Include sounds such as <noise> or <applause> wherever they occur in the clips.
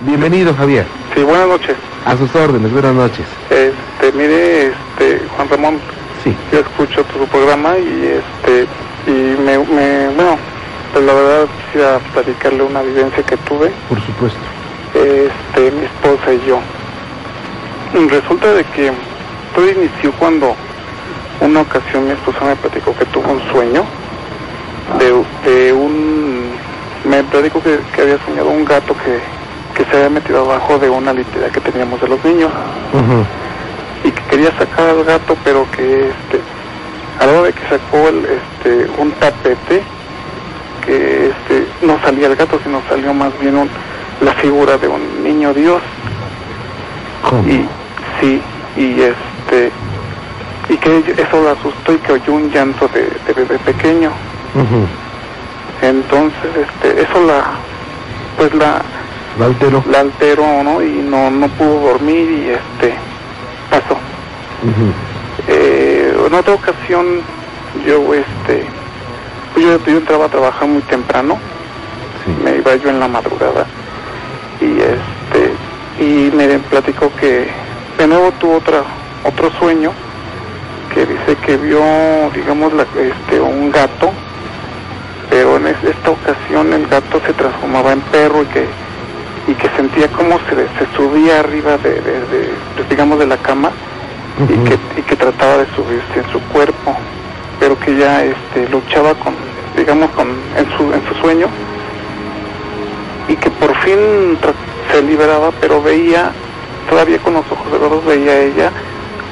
Bienvenido, Javier. Sí, buenas noches. A sus órdenes, buenas noches. Este, mire, este, Juan Ramón, Sí. yo escucho tu programa y este, y me, me bueno, pues la verdad quisiera platicarle una vivencia que tuve, Por supuesto. este, mi esposa y yo. Resulta de que todo inició cuando una ocasión mi esposa me platicó que tuvo un sueño de, de un, me platicó que, que había soñado un gato que, que se había metido abajo de una litera que teníamos de los niños y que quería sacar al gato, pero que este, a la hora de que sacó el, este, un tapete, que este, no salía el gato, sino salió más bien un- la figura de un niño Dios. ¿Cómo? Y sí, y este, y que eso la asustó y que oyó un llanto de, de bebé pequeño. Entonces, este, eso la, pues la, ¿La alteró? la alteró, ¿no? Y no, no pudo dormir y este, pasó. Eh, en otra ocasión yo este pues yo, yo entraba a trabajar muy temprano Sí. me iba yo en la madrugada y este y me platicó que de nuevo tuvo otra otro sueño que dice que vio digamos la- este un gato pero en es- esta ocasión el gato se transformaba en perro y que y que sentía como se, se subía arriba de, de- de, pues, digamos de la cama y que, y que trataba de subirse en su cuerpo, pero que ya este, luchaba con, digamos, con, en, su, en su sueño y que por fin se liberaba, pero veía, todavía con los ojos cerrados veía ella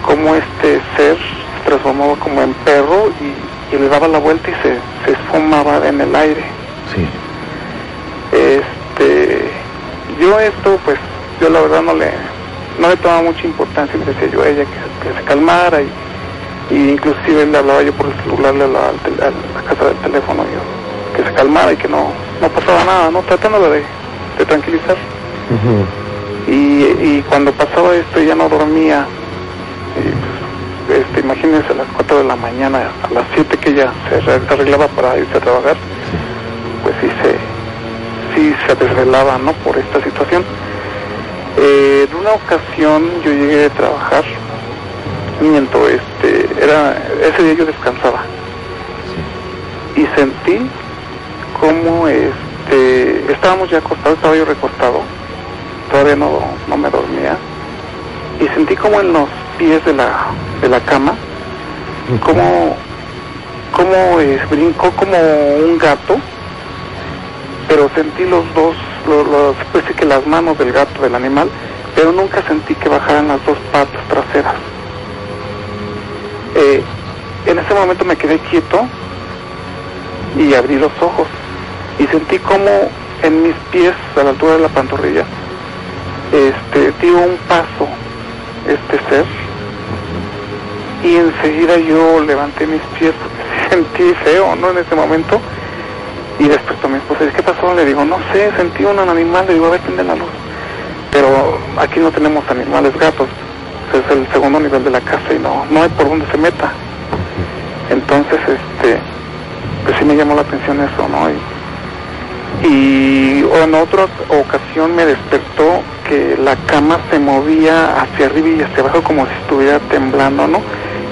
cómo este ser se transformaba como en perro y, y le daba la vuelta y se, se esfumaba en el aire. Sí. Este, yo esto, pues, yo la verdad no le, no le tomaba mucha importancia, le decía yo a ella que, que se calmara y, y inclusive le hablaba yo por el celular, le hablaba al a la casa del teléfono, yo, que se calmara y que no, no pasaba nada, ¿no? Tratándola de, de tranquilizar. Y, y cuando pasaba esto ella no dormía. Y, pues, este, imagínense a las 4 de la mañana, a las 7 que ella se arre- arreglaba para irse a trabajar, pues sí se, sí se desvelaba, ¿no? Por esta situación. Eh, en una ocasión yo llegué a trabajar, miento, este, era, ese día yo descansaba. Y sentí como este, estábamos ya acostados, estaba yo recostado, todavía no, no me dormía, y sentí como en los pies de la, de la cama, como, como eh, brincó como un gato, pero sentí los dos, los, los, pues que las manos del gato, del animal, pero nunca sentí que bajaran las dos patas traseras. Eh, en ese momento me quedé quieto y abrí los ojos y sentí como en mis pies, a la altura de la pantorrilla, este, dio un paso este ser y enseguida yo levanté mis pies porque <laughs> sentí feo, ¿no? En ese momento y despertó mi esposa ¿qué pasó? Le digo, no sé, sentí un animal, le digo, a ver, prende la luz. Pero aquí no tenemos animales gatos, es el segundo nivel de la casa y no, no hay por dónde se meta. Entonces, este, pues sí me llamó la atención eso, ¿no? Y, y en otra ocasión me despertó que la cama se movía hacia arriba y hacia abajo como si estuviera temblando, ¿no?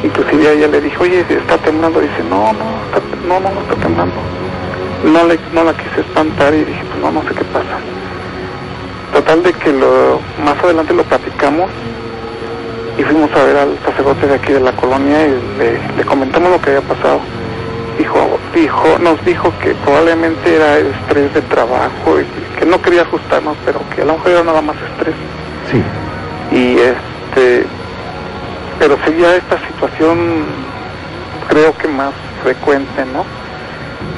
Inclusive ella le dije, oye, está temblando. Dice, no, no, está- no, no, no está temblando. No, le, no la quise espantar y dije, pues no, no sé qué pasa. Total de que lo, más adelante lo platicamos y fuimos a ver al sacerdote de aquí de la colonia y le, le comentamos lo que había pasado. Dijo, dijo, nos dijo que probablemente era estrés de trabajo y que no quería ajustarnos, pero que a lo mejor era nada más estrés. Sí. Y este, pero seguía esta situación, creo que más frecuente, ¿no?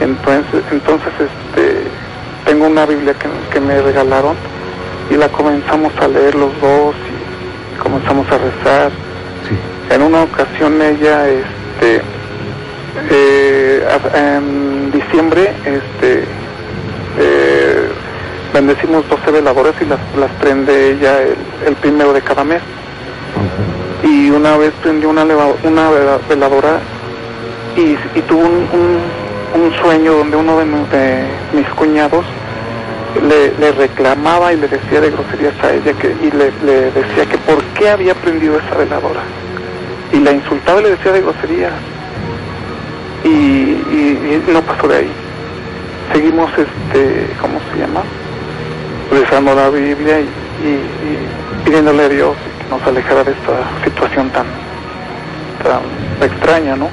Entonces, entonces este, tengo una Biblia que, que me regalaron y la comenzamos a leer los dos y comenzamos a rezar. Sí. En una ocasión ella, este, eh, en diciembre, este, eh, bendecimos 12 veladoras y las, las prende ella el, el primero de cada mes. Y una vez prendió una, una vela- veladora y, y tuvo un, un- un sueño donde uno de, de mis cuñados le, reclamaba y le decía de groserías a ella que, y le, decía que por qué había prendido esa veladora. Y la insultaba y le decía de groserías. Y, no pasó de ahí. Seguimos, este, ¿cómo se llama? Rezando la Biblia y, y- y pidiéndole a Dios que nos alejara de esta situación tan, tan extraña, ¿no?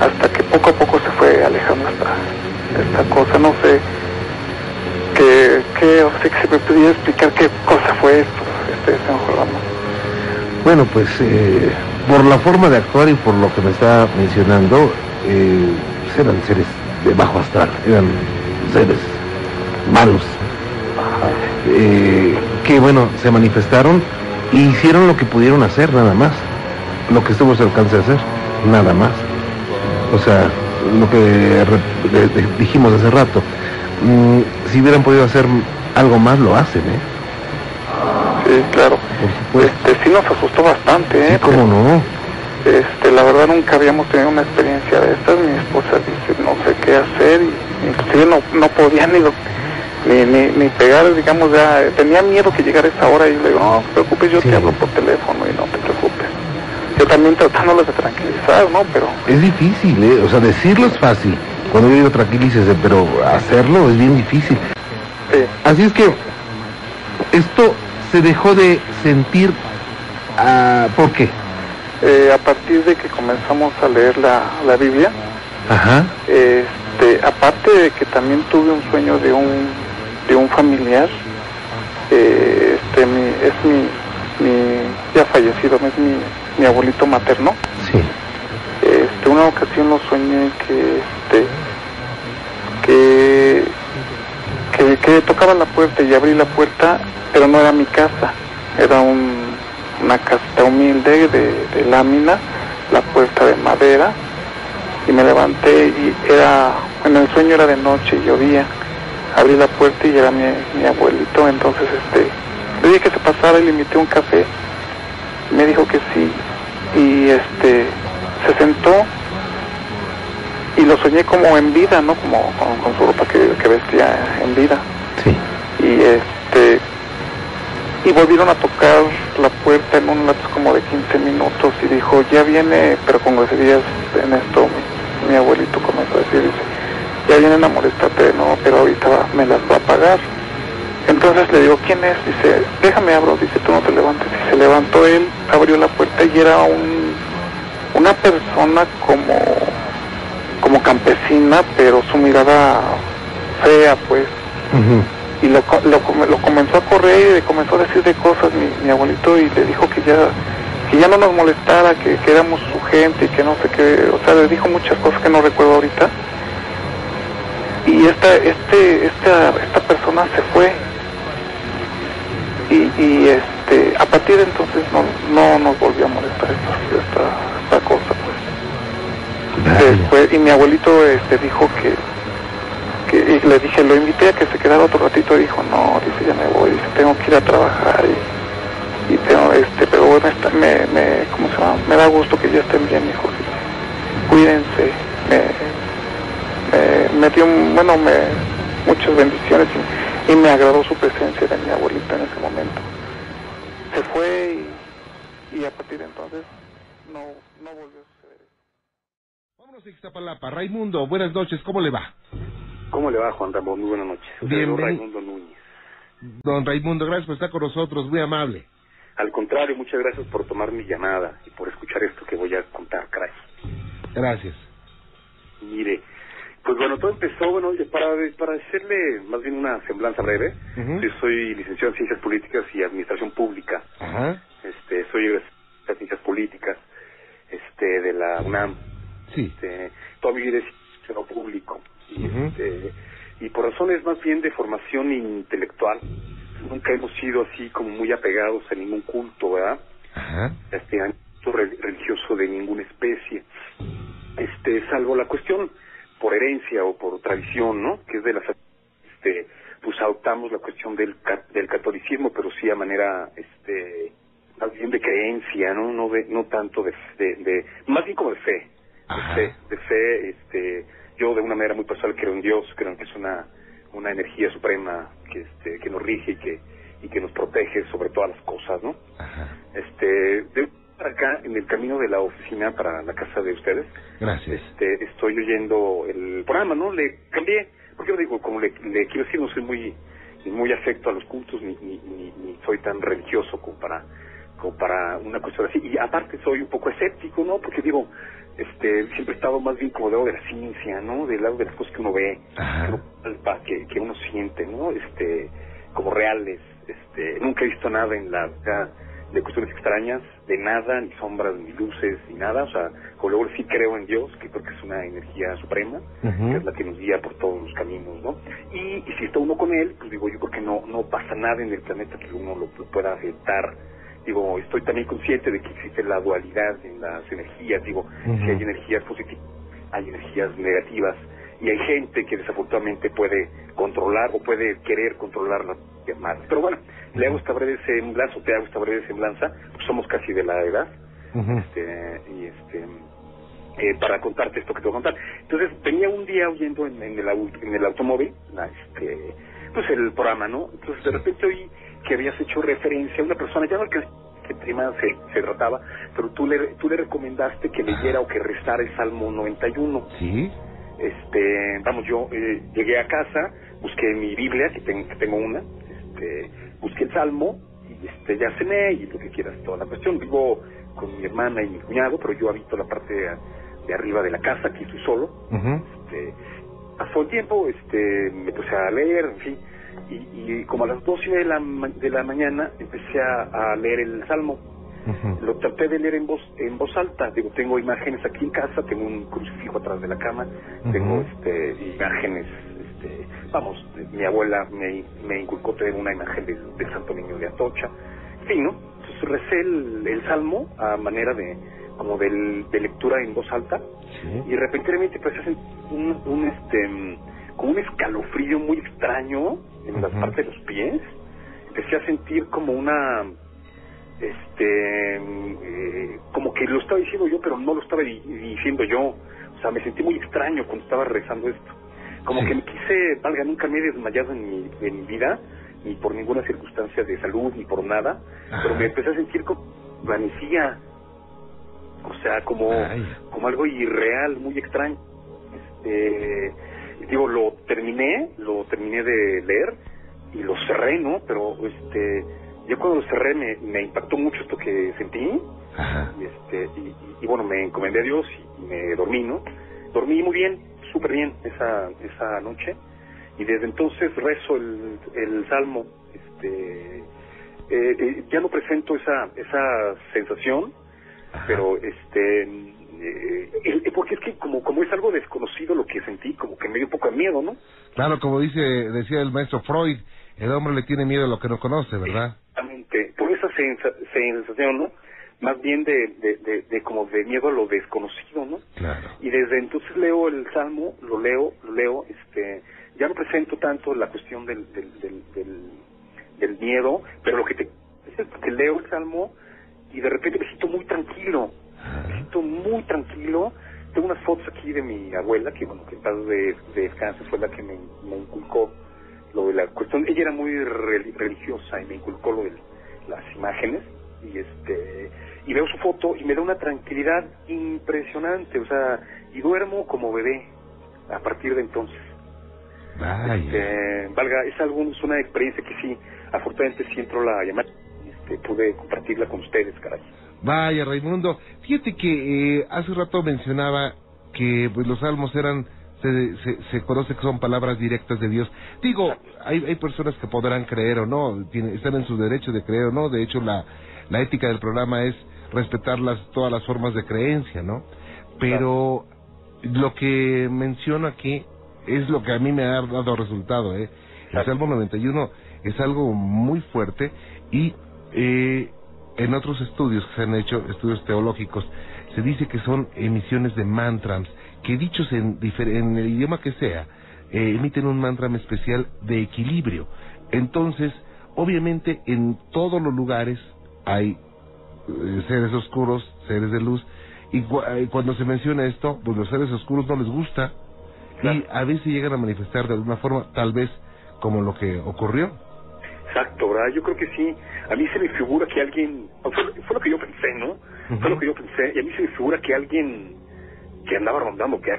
Hasta que poco a poco se fue alejando esta, esta cosa. No sé, que, que, o sea, que se me pudiera explicar qué cosa fue esto, este Jordano. Bueno, pues eh, por la forma de actuar y por lo que me está mencionando, eh, eran seres de bajo astral, eran seres malos, eh, que bueno, se manifestaron y hicieron lo que pudieron hacer, nada más, lo que estuvo a su alcance de hacer, nada más. O sea, lo que dijimos hace rato, mm, si hubieran podido hacer algo más, lo hacen, ¿eh? Sí, claro. Por supuesto. Este, sí nos asustó bastante, Sí, ¿eh? cómo no. Este, la verdad nunca habíamos tenido una experiencia de estas. Mi esposa dice, no sé qué hacer, y inclusive no, no podía ni, lo- ni, ni, ni pegar, digamos, ya tenía miedo que llegara esa hora y le digo, no te preocupes, yo Sí. te hablo por teléfono y no te. Yo también tratándolos de tranquilizar, ¿no? Pero Es difícil, ¿eh? O sea, decirlo es fácil. Cuando yo digo tranquilícese, pero hacerlo es bien difícil. sí, Así es que esto se dejó de sentir. ah, ¿Por qué? eh, a partir de que comenzamos a leer la, la Biblia, Ajá. Este, aparte de que también tuve un sueño de un de un familiar, eh, este, mi, es mi, mi ya fallecido, es mi, mi abuelito materno. Sí. Este, una ocasión lo soñé que este que, que que tocaba la puerta y abrí la puerta, pero no era mi casa, era un, una casita humilde de, de lámina, la puerta de madera y me levanté y era, en el sueño era de noche y llovía. Abrí la puerta y era mi, mi abuelito, entonces este, le dije que se pasara y le invité un café. Me dijo que sí y este, se sentó y lo soñé como en vida, ¿no? Como con, con su ropa que, que vestía en vida. Sí. Y este, y volvieron a tocar la puerta en un lapso como de 15 minutos y dijo, ya viene, pero con groserías en esto, mi, mi abuelito comenzó a decir, dice, ya vienen a molestarte, no, pero ahorita va- me las va a pagar. Entonces le digo, ¿quién es? Dice, déjame abro, dice, tú no te levantes. Se levantó él, abrió la puerta y era un, una persona como, como campesina, pero su mirada fea, pues Ujú. y lo, lo, lo comenzó a correr y le comenzó a decir de cosas mi, mi abuelito y le dijo que ya que ya no nos molestara, que, que éramos su gente y que no sé qué, o sea, le dijo muchas cosas que no recuerdo ahorita. Y esta, este, esta, esta persona se fue. Y, y partir de entonces no, no nos volvió a molestar esta, esta, esta cosa, pues. Después, y mi abuelito este, dijo que, que y le dije, lo invité a que se quedara otro ratito y dijo, no, dice, ya me voy, dice, tengo que ir a trabajar y, y tengo, este, pero bueno, está- me, me, ¿cómo se llama? Me da gusto que ya estén bien, hijo, dice, cuídense, me, me, me dio, bueno, me, muchas bendiciones y, y me agradó su presencia de mi abuelito en ese momento. Se fue y, y a partir de entonces no, no volvió a suceder. Vámonos a Ixtapalapa. Raimundo, buenas noches, ¿cómo le va? ¿Cómo le va, Juan Ramón? Muy buenas noches. Bienvenido. Raimundo Núñez. Don Raimundo, gracias por estar con nosotros, muy amable. Al contrario, muchas gracias por tomar mi llamada y por escuchar esto que voy a contar, caray. Gracias. Mire, pues bueno, todo empezó, bueno, para, para hacerle más bien una semblanza breve, yo soy licenciado en Ciencias Políticas y Administración Pública, Ajá, este, soy egresado de Ciencias Políticas este, de la UNAM, sí. este, toda mi vida es público. Y, este, y por razones más bien de formación intelectual nunca hemos sido así como muy apegados a ningún culto verdad Ajá, este religioso de ninguna especie. Este salvo la cuestión por herencia o por tradición no que es de las este pues adoptamos la cuestión del del catolicismo pero sí a manera este más bien de creencia no no de no tanto de, de, de- más bien como de fe Ajá. de fe, de fe, este, yo de una manera muy personal creo en Dios, creo en que es una, una energía suprema que este que nos rige y que y que nos protege sobre todas las cosas, ¿no? Ajá. Este, de acá en el camino de la oficina para la casa de ustedes, Gracias. este, estoy oyendo el programa, ¿no? Le cambié, porque yo digo, como le, le quiero decir, no soy muy muy afecto a los cultos ni, ni, ni, ni soy tan religioso como para como para una cuestión así y aparte soy un poco escéptico, ¿no? Porque digo, este siempre he estado más bien como del lado de la ciencia, ¿no? Del lado de las cosas que uno ve, que que, uno siente, ¿no? Este como reales, este nunca he visto nada en la de cuestiones extrañas, de nada, ni sombras, ni luces, ni nada, o sea, como luego sí creo en Dios, que creo que es una energía suprema, que es la que nos guía por todos los caminos, ¿no? Y, y si está uno con él, pues digo yo creo que no, no pasa nada en el planeta que uno lo, lo pueda afectar. Digo, estoy también consciente de que existe la dualidad en las energías, digo, si hay energías positivas, hay energías negativas, y hay gente que desafortunadamente puede controlar o puede querer controlar las malas. Pero bueno, le hago esta breve semblanza, o te hago esta breve semblanza, pues somos casi de la edad, este, y este eh, para contarte esto que te voy a contar. Entonces venía un día oyendo en, en el, en el automóvil, la, este, pues el programa, ¿no? Entonces de repente oí que habías hecho referencia a una persona, ya no que qué tema se, se trataba, pero tú le, tú le recomendaste que leyera o que rezara el Salmo 91 Sí. Este vamos yo eh, llegué a casa busqué mi Biblia que, ten- que tengo una este busqué el Salmo y este ya cené y lo que quieras toda la cuestión. Vivo con mi hermana y mi cuñado pero yo habito la parte de, de arriba de la casa aquí estoy solo. Este pasó el tiempo este me puse a leer en fin y, y como a las dos y media de la, de la mañana empecé a, a leer el Salmo Lo traté de leer en voz en voz alta. Digo tengo imágenes aquí en casa tengo un crucifijo atrás de la cama tengo este imágenes este vamos mi abuela me, me inculcó tener una imagen del, del Santo Niño de Atocha. En fin no entonces recé el, el salmo a manera de como del, de lectura en voz alta. Sí. y repentinamente empecé a sentir un, un este como un escalofrío muy extraño en las Ujú. partes de los pies. Empecé a sentir como una este eh, como que lo estaba diciendo yo pero no lo estaba di- diciendo yo o sea me sentí muy extraño cuando estaba rezando esto como Sí. que me quise valga nunca me he desmayado en mi, en mi vida ni por ninguna circunstancia de salud ni por nada Ajá. pero me empecé a sentir como vanecía o sea como Ay. como algo irreal muy extraño este digo lo terminé lo terminé de leer y lo cerré no pero este yo cuando lo cerré me, me impactó mucho esto que sentí Ajá. y este y, y- y bueno me encomendé a Dios y, me dormí no dormí muy bien súper bien esa esa noche y desde entonces rezo el, el salmo este eh, eh, ya no presento esa esa sensación Ajá. pero este eh, porque es que como como es algo desconocido lo que sentí como que me dio un poco de miedo no Claro, como dice, decía el maestro Freud, el hombre le tiene miedo a lo que no conoce, ¿verdad? Exactamente, por esa sensa- sensación no más bien de, de, de, de como de miedo a lo desconocido no Claro. y desde entonces leo el salmo lo leo lo leo este ya no presento tanto la cuestión del del, del, del, del miedo pero lo que te es que leo el salmo y de repente me siento muy tranquilo me siento muy tranquilo. Tengo unas fotos aquí de mi abuela, que bueno, que en paz de, de descanso fue la que me, me inculcó lo de la cuestión. Ella era muy reli- religiosa y me inculcó lo de las imágenes. Y este y veo su foto y me da una tranquilidad impresionante, o sea, y duermo como bebé a partir de entonces. Vaya. Este, valga, es algo, es una experiencia que sí, afortunadamente sí entró la llamada, este, pude compartirla con ustedes, caray. Vaya, Raimundo. Fíjate que eh, hace rato mencionaba que pues, los salmos eran, se, se, se conoce que son palabras directas de Dios. Digo, hay, hay personas que podrán creer o no, tiene- están en su derecho de creer o no. De hecho, la, la ética del programa es respetar las, todas las formas de creencia, ¿no? Pero lo que menciono aquí es lo que a mí me ha dado resultado, ¿eh? El. Salmo 91 es algo muy fuerte y eh, en otros estudios que se han hecho, estudios teológicos, se dice que son emisiones de mantras que dichos en, el idioma que sea, eh, emiten un mantra especial de equilibrio. Entonces, obviamente en todos los lugares hay eh, seres oscuros, seres de luz, y cu- eh, cuando se menciona esto, pues los seres oscuros no les gusta y a veces llegan a manifestar de alguna forma, tal vez como lo que ocurrió. Exacto, ¿verdad? Yo creo que sí. A mí se me figura que alguien, fue, fue lo que yo pensé, ¿no? Fue lo que yo pensé, y a mí se me figura que alguien que andaba rondando, que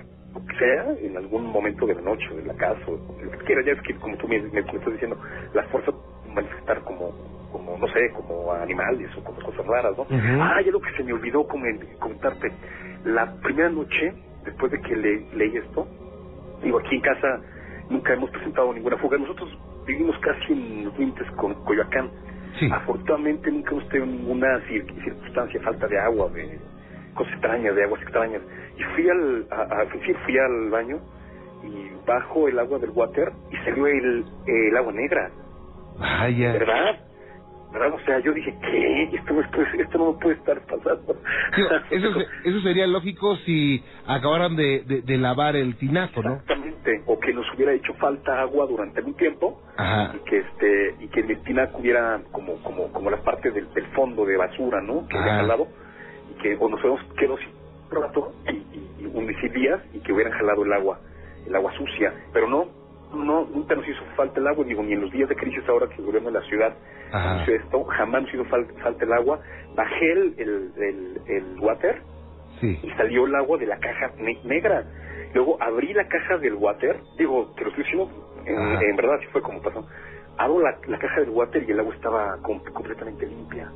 sea, en algún momento de la noche, de la casa, o lo que quiera, ya es que como tú me, me, estás diciendo, las fuerzas manifestar como, como, no sé, como animales o como cosas raras, ¿no? Ah, ya lo que se me olvidó comentarte. La primera noche, después de que le, leí esto, digo, aquí en casa nunca hemos presentado ninguna fuga. Nosotros vivimos casi en los límites con Coyoacán. Afortunadamente nunca hemos tenido ninguna circunstancia, falta de agua, de cosas extrañas, de aguas extrañas. Y fui al, a, fui al baño y bajo el agua del water y salió el, el agua negra. Vaya. ¿Verdad? ¿Verdad? O sea, yo dije, ¿qué? Esto, esto, esto no puede estar pasando. <laughs> eso, eso sería lógico si acabaran de, de, lavar el tinaco, ¿no? Exactamente. O que nos hubiera hecho falta agua durante un tiempo Ajá. y que este y que en el tinaco hubiera como como como la parte del, del fondo de basura, ¿no? Que había jalado y que o nos hubiéramos quedado sin rato y, y, y, días y que hubieran jalado el agua el agua sucia, pero no, no, nunca nos hizo falta el agua, digo, ni en los días de crisis ahora que el gobierno de la ciudad hizo esto, jamás nos hizo falta, falta el agua. Bajé el, el, el, water y salió el agua de la caja negra. Luego abrí la caja del water, digo, te lo estoy diciendo, en, verdad así fue como pasó. Abro la, la, caja del water y el agua estaba completamente limpia.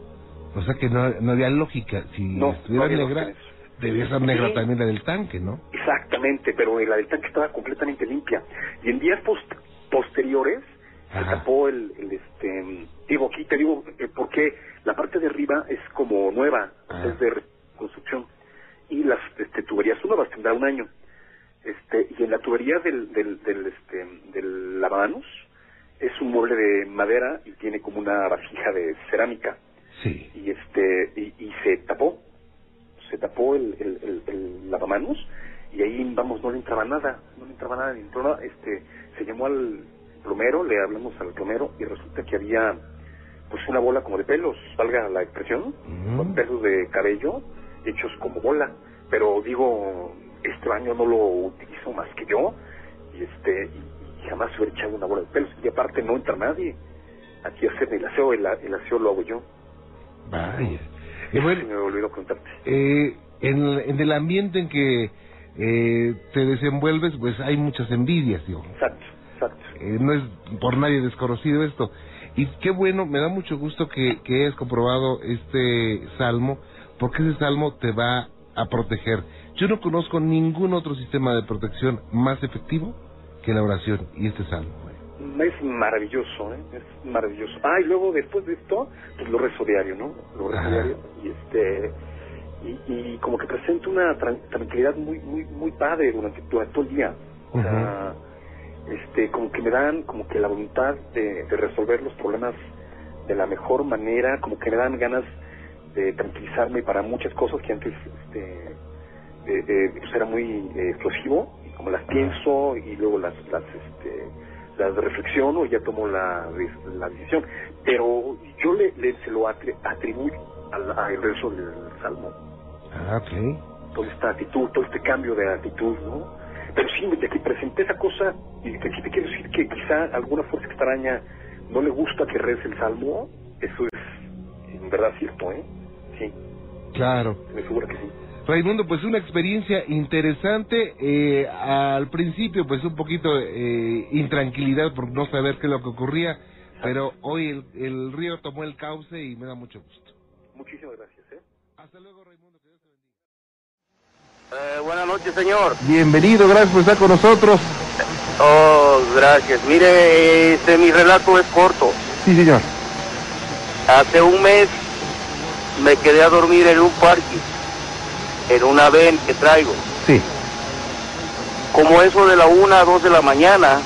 O sea que no, no había lógica, si no, estuviera negra Debía ser negra también la del tanque, ¿no? Exactamente, pero la del tanque estaba completamente limpia. Y en días posteriores se tapó el, el, este digo aquí te digo eh, porque la parte de arriba es como nueva es de construcción y las este, tuberías nuevas tendrá un año. Este y en la tubería del del, del este del lavamanos es un mueble de madera y tiene como una vasija de cerámica sí. Y este y, y se tapó se tapó el, el, el, lavamanos y ahí, vamos, no le entraba nada, no le entraba nada, entró, este, se llamó al plomero, le hablamos al plomero y resulta que había pues una bola como de pelos, valga la expresión, con pelos de cabello hechos como bola, pero digo, este baño no lo utilizo más que yo y este y, jamás hubiera echado una bola de pelos y aparte no entra nadie, aquí hacer el aseo, el, el aseo lo hago yo. Vaya. Y bueno, me olvidó contarte. Eh, en, en, el ambiente en que eh, te desenvuelves, pues hay muchas envidias, digo. Exacto, exacto. Eh, no es por nadie desconocido esto. Y qué bueno, me da mucho gusto que, que hayas comprobado este salmo, porque ese salmo te va a proteger. Yo no conozco ningún otro sistema de protección más efectivo que la oración y este salmo es maravilloso, ¿eh? es maravilloso. Ah, y luego después de esto, pues lo rezo diario, ¿no? Lo rezo diario y este y, como que presento una tranquilidad muy muy muy padre durante, todo el día. O sea, este como que me dan como que la voluntad de, resolver los problemas de la mejor manera, como que me dan ganas de tranquilizarme para muchas cosas que antes este pues era muy eh, explosivo y como las pienso y luego las las este la reflexiono y ya tomo la, la decisión. Pero yo le, se lo atribuyo al, al verso del Salmo. Ah, ok. Toda esta actitud, todo este cambio de actitud, ¿no? Pero sí, de que presenté esa cosa, y de que te quiero decir que quizá alguna fuerza extraña no le gusta que reza el Salmo, eso es en verdad cierto, ¿eh? Sí. Claro. Me figura que sí. Raimundo, pues una experiencia interesante. Eh, al principio, pues un poquito eh, intranquilidad por no saber qué es lo que ocurría, pero hoy el, el, río tomó el cauce y me da mucho gusto. Muchísimas gracias. ¿eh? Hasta luego, Raimundo. Que Dios te bendiga. Eh, buenas noches, señor. Bienvenido, gracias por estar con nosotros. Oh, gracias. Mire, este, mi relato es corto. Sí, señor. Hace un mes me quedé a dormir en un parque en una ven que traigo. Sí. Como eso de la una a dos de la mañana,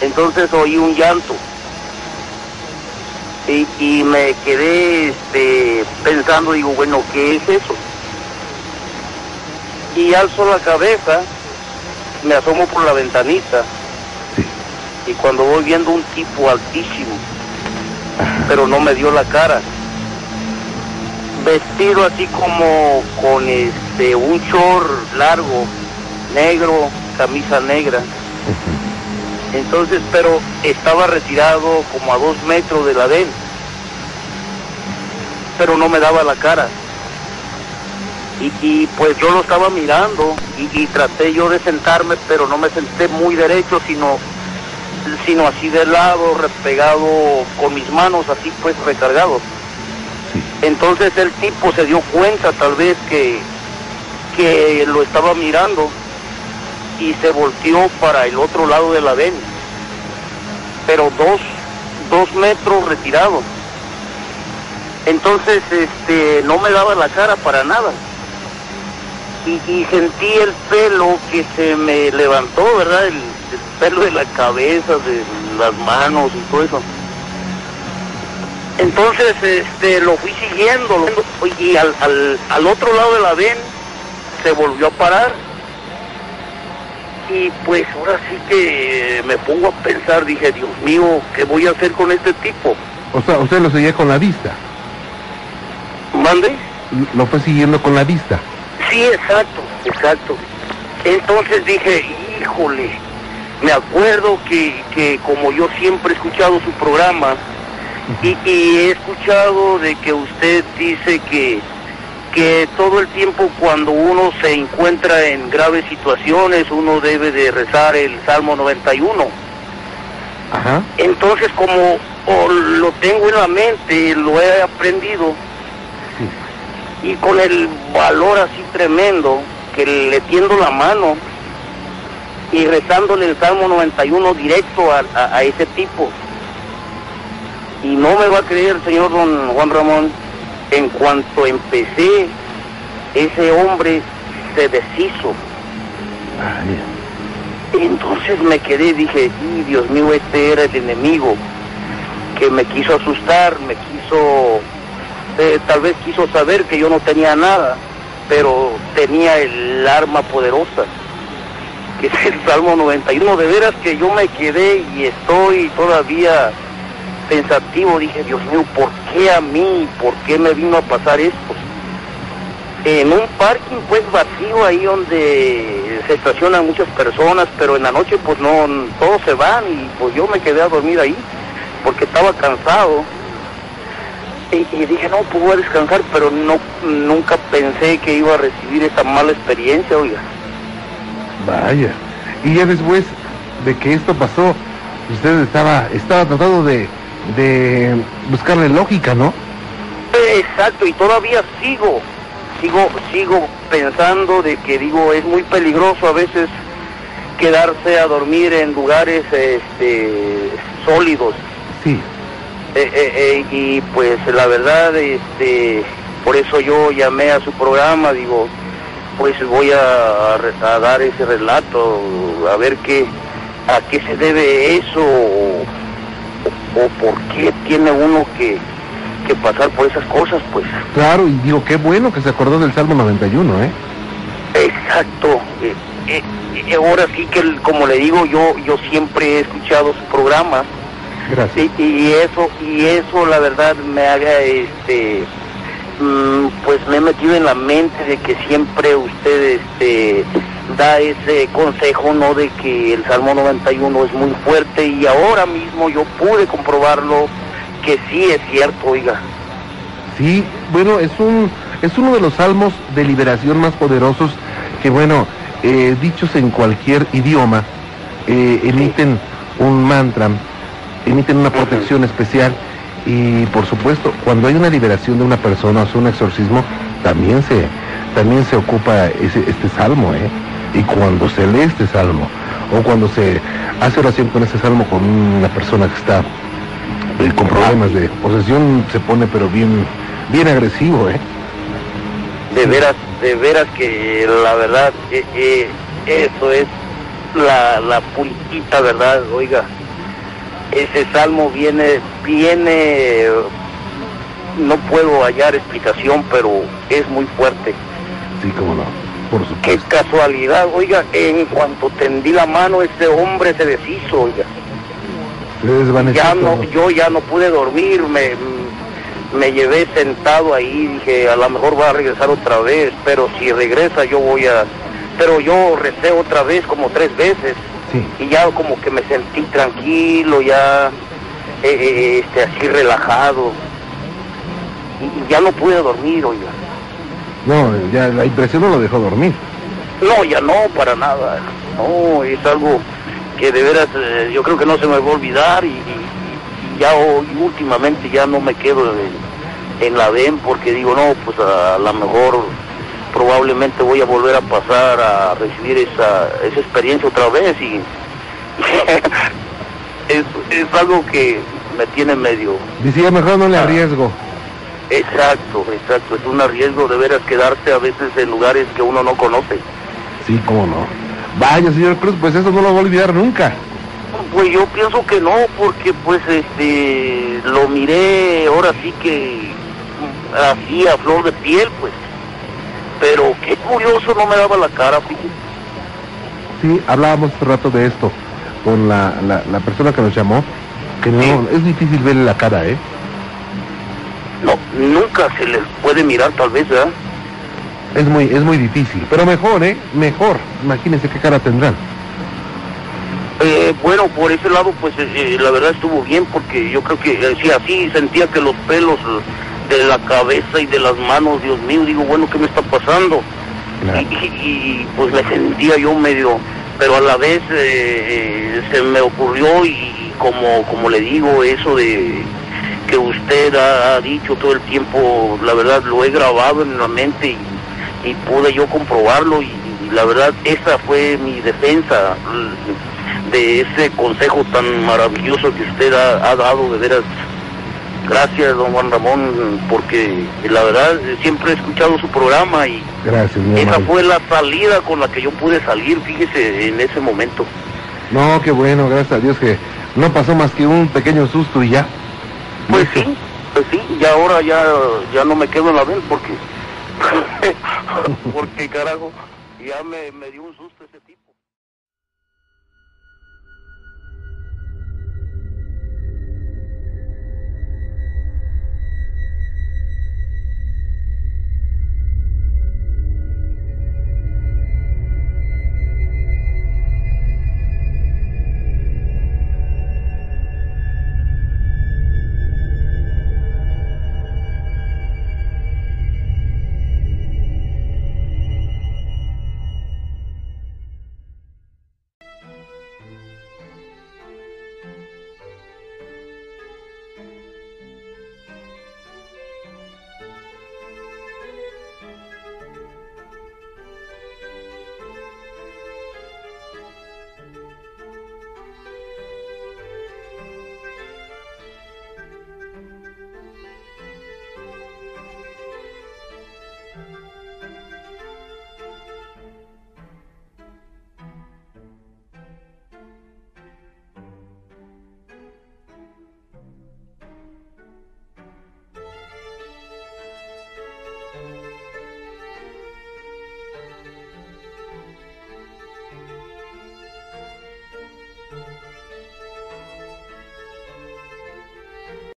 entonces oí un llanto. Y, y me quedé este, pensando, digo, bueno, ¿qué es eso? Y alzo la cabeza, me asomo por la ventanita, y cuando voy viendo un tipo altísimo, pero no me dio la cara vestido así como con este un short largo, negro, camisa negra. Entonces, pero estaba retirado como a dos metros de la DEN, pero no me daba la cara. Y, pues yo lo estaba mirando y, traté yo de sentarme, pero no me senté muy derecho, sino, sino así de lado, repegado con mis manos así pues recargados. Entonces el tipo se dio cuenta tal vez que, que lo estaba mirando y se volteó para el otro lado de la ven, pero dos, dos metros retirado. Entonces, este, no me daba la cara para nada. Y, sentí el pelo que se me levantó, ¿verdad? El, pelo de la cabeza, de las manos y todo eso. Entonces, este, lo fui siguiendo, y al, al, al otro lado de la ven se volvió a parar y pues ahora sí que me pongo a pensar, dije, Dios mío, ¿qué voy a hacer con este tipo? O sea, usted lo seguía con la vista. ¿Mande? Lo fue siguiendo con la vista. Sí, exacto, exacto. Entonces dije, híjole, me acuerdo que, que como yo siempre he escuchado su programa y, y he escuchado de que usted dice que que todo el tiempo cuando uno se encuentra en graves situaciones, uno debe de rezar el Salmo 91. Ajá. Entonces, como lo tengo en la mente, lo he aprendido, y con el valor así tremendo, que le tiendo la mano y rezándole el Salmo 91 directo a, a ese tipo. Y no me va a creer, señor don Juan Ramón, en cuanto empecé, ese hombre se deshizo. Entonces me quedé, dije, Dios mío, este era el enemigo que me quiso asustar, me quiso, eh, tal vez quiso saber que yo no tenía nada, pero tenía el arma poderosa, que es el Salmo 91. De veras que yo me quedé y estoy todavía pensativo, dije, Dios mío, ¿por qué a mí? ¿Por qué me vino a pasar esto? En un parking pues vacío ahí donde se estacionan muchas personas, pero en la noche pues no, todos se van y pues yo me quedé a dormir ahí porque estaba cansado. Y, dije, no, pues descansar, pero no, nunca pensé que iba a recibir esa mala experiencia, oiga. Vaya. Y ya después de que esto pasó, usted estaba, estaba tratando de de buscarle lógica, ¿no? Exacto, y todavía sigo, sigo, sigo pensando de que digo, es muy peligroso a veces quedarse a dormir en lugares este, sólidos. Sí. Eh, eh, eh, y pues la verdad, este, por eso yo llamé a su programa, digo, pues voy a, a dar ese relato, a ver qué, a qué se debe eso o por qué tiene uno que, pasar por esas cosas, pues. Claro, y digo, qué bueno que se acordó del Salmo 91, ¿eh? Exacto. Eh, eh, eh, ahora sí que, como le digo, yo yo siempre he escuchado su programa. Gracias. Y, eso, y eso la verdad me haga, este, mm, pues me he metido en la mente de que siempre usted, este, da ese consejo, ¿no? De que el Salmo 91 es muy fuerte y ahora mismo yo pude comprobarlo que sí es cierto, oiga. Sí, bueno, es un es uno de los salmos de liberación más poderosos que, bueno, eh, dichos en cualquier idioma, eh, emiten un mantra, emiten una protección especial y, por supuesto, cuando hay una liberación de una persona o sea, un exorcismo, también se también se ocupa este salmo, ¿eh? Y cuando se lee este salmo, o cuando se hace oración con ese salmo con una persona que está eh, con problemas de posesión, se pone pero bien, bien agresivo, ¿eh? De veras, de veras que la verdad, eh, eh, eso es la, la puritita verdad, oiga. Ese salmo viene, viene, no puedo hallar explicación, pero es muy fuerte. Sí, cómo no. Qué casualidad, oiga, en cuanto tendí la mano, ese hombre se deshizo, oiga. Ya no, yo ya no pude dormir, me, me llevé sentado ahí, dije, a lo mejor va a regresar otra vez, pero si regresa yo voy a... Pero yo recé otra vez como tres veces. Sí. y ya como que me sentí tranquilo, ya eh, eh, este, así relajado. Y, y ya no pude dormir, oiga. No, ya la impresión no lo dejó dormir. No, ya no, para nada. No, es algo que de veras eh, yo creo que no se me va a olvidar y, y- y ya hoy últimamente ya no me quedo en, en la DEM porque digo, no, pues a, lo mejor probablemente voy a volver a pasar a recibir esa, esa experiencia otra vez y <laughs> es, es algo que me tiene medio Decía, mejor no le arriesgo. Exacto, exacto, es un arriesgo de veras quedarse a veces en lugares que uno no conoce. Sí, cómo no. Vaya, señor Cruz, pues eso no lo voy a olvidar nunca. Pues yo pienso que no, porque pues este lo miré ahora sí que así a flor de piel, pues. Pero qué curioso, no me daba la cara, fíjate. Sí, hablábamos hace rato de esto con la, la, la persona que nos llamó, que no, Sí. es difícil verle la cara, ¿eh? Nunca se les puede mirar tal vez, ¿verdad? Es muy, es muy difícil, pero mejor, ¿eh? Mejor. Imagínense qué cara tendrán. Eh, bueno, por ese lado, pues eh, eh, la verdad estuvo bien, porque yo creo que eh, sí, así sentía que los pelos de la cabeza y de las manos, Dios mío, digo, bueno, ¿qué me está pasando? Claro. y, y- y, pues me sentía yo medio, pero a la vez se me ocurrió y como, como le digo, eso de que usted ha, ha dicho todo el tiempo, la verdad lo he grabado en la mente y, y pude yo comprobarlo y, y la verdad esa fue mi defensa mm, de ese consejo tan maravilloso que usted ha, ha dado, de veras. Gracias, don Juan Ramón, porque la verdad siempre he escuchado su programa y, Gracias, esa fue la salida con la que yo pude salir, fíjese, en ese momento. No, qué bueno, gracias a Dios que no pasó más que un pequeño susto y ya. Pues sí, pues sí, y ahora ya, ya no me quedo en la ven porque, <laughs> porque carajo, ya me, me dio un susto ese tipo.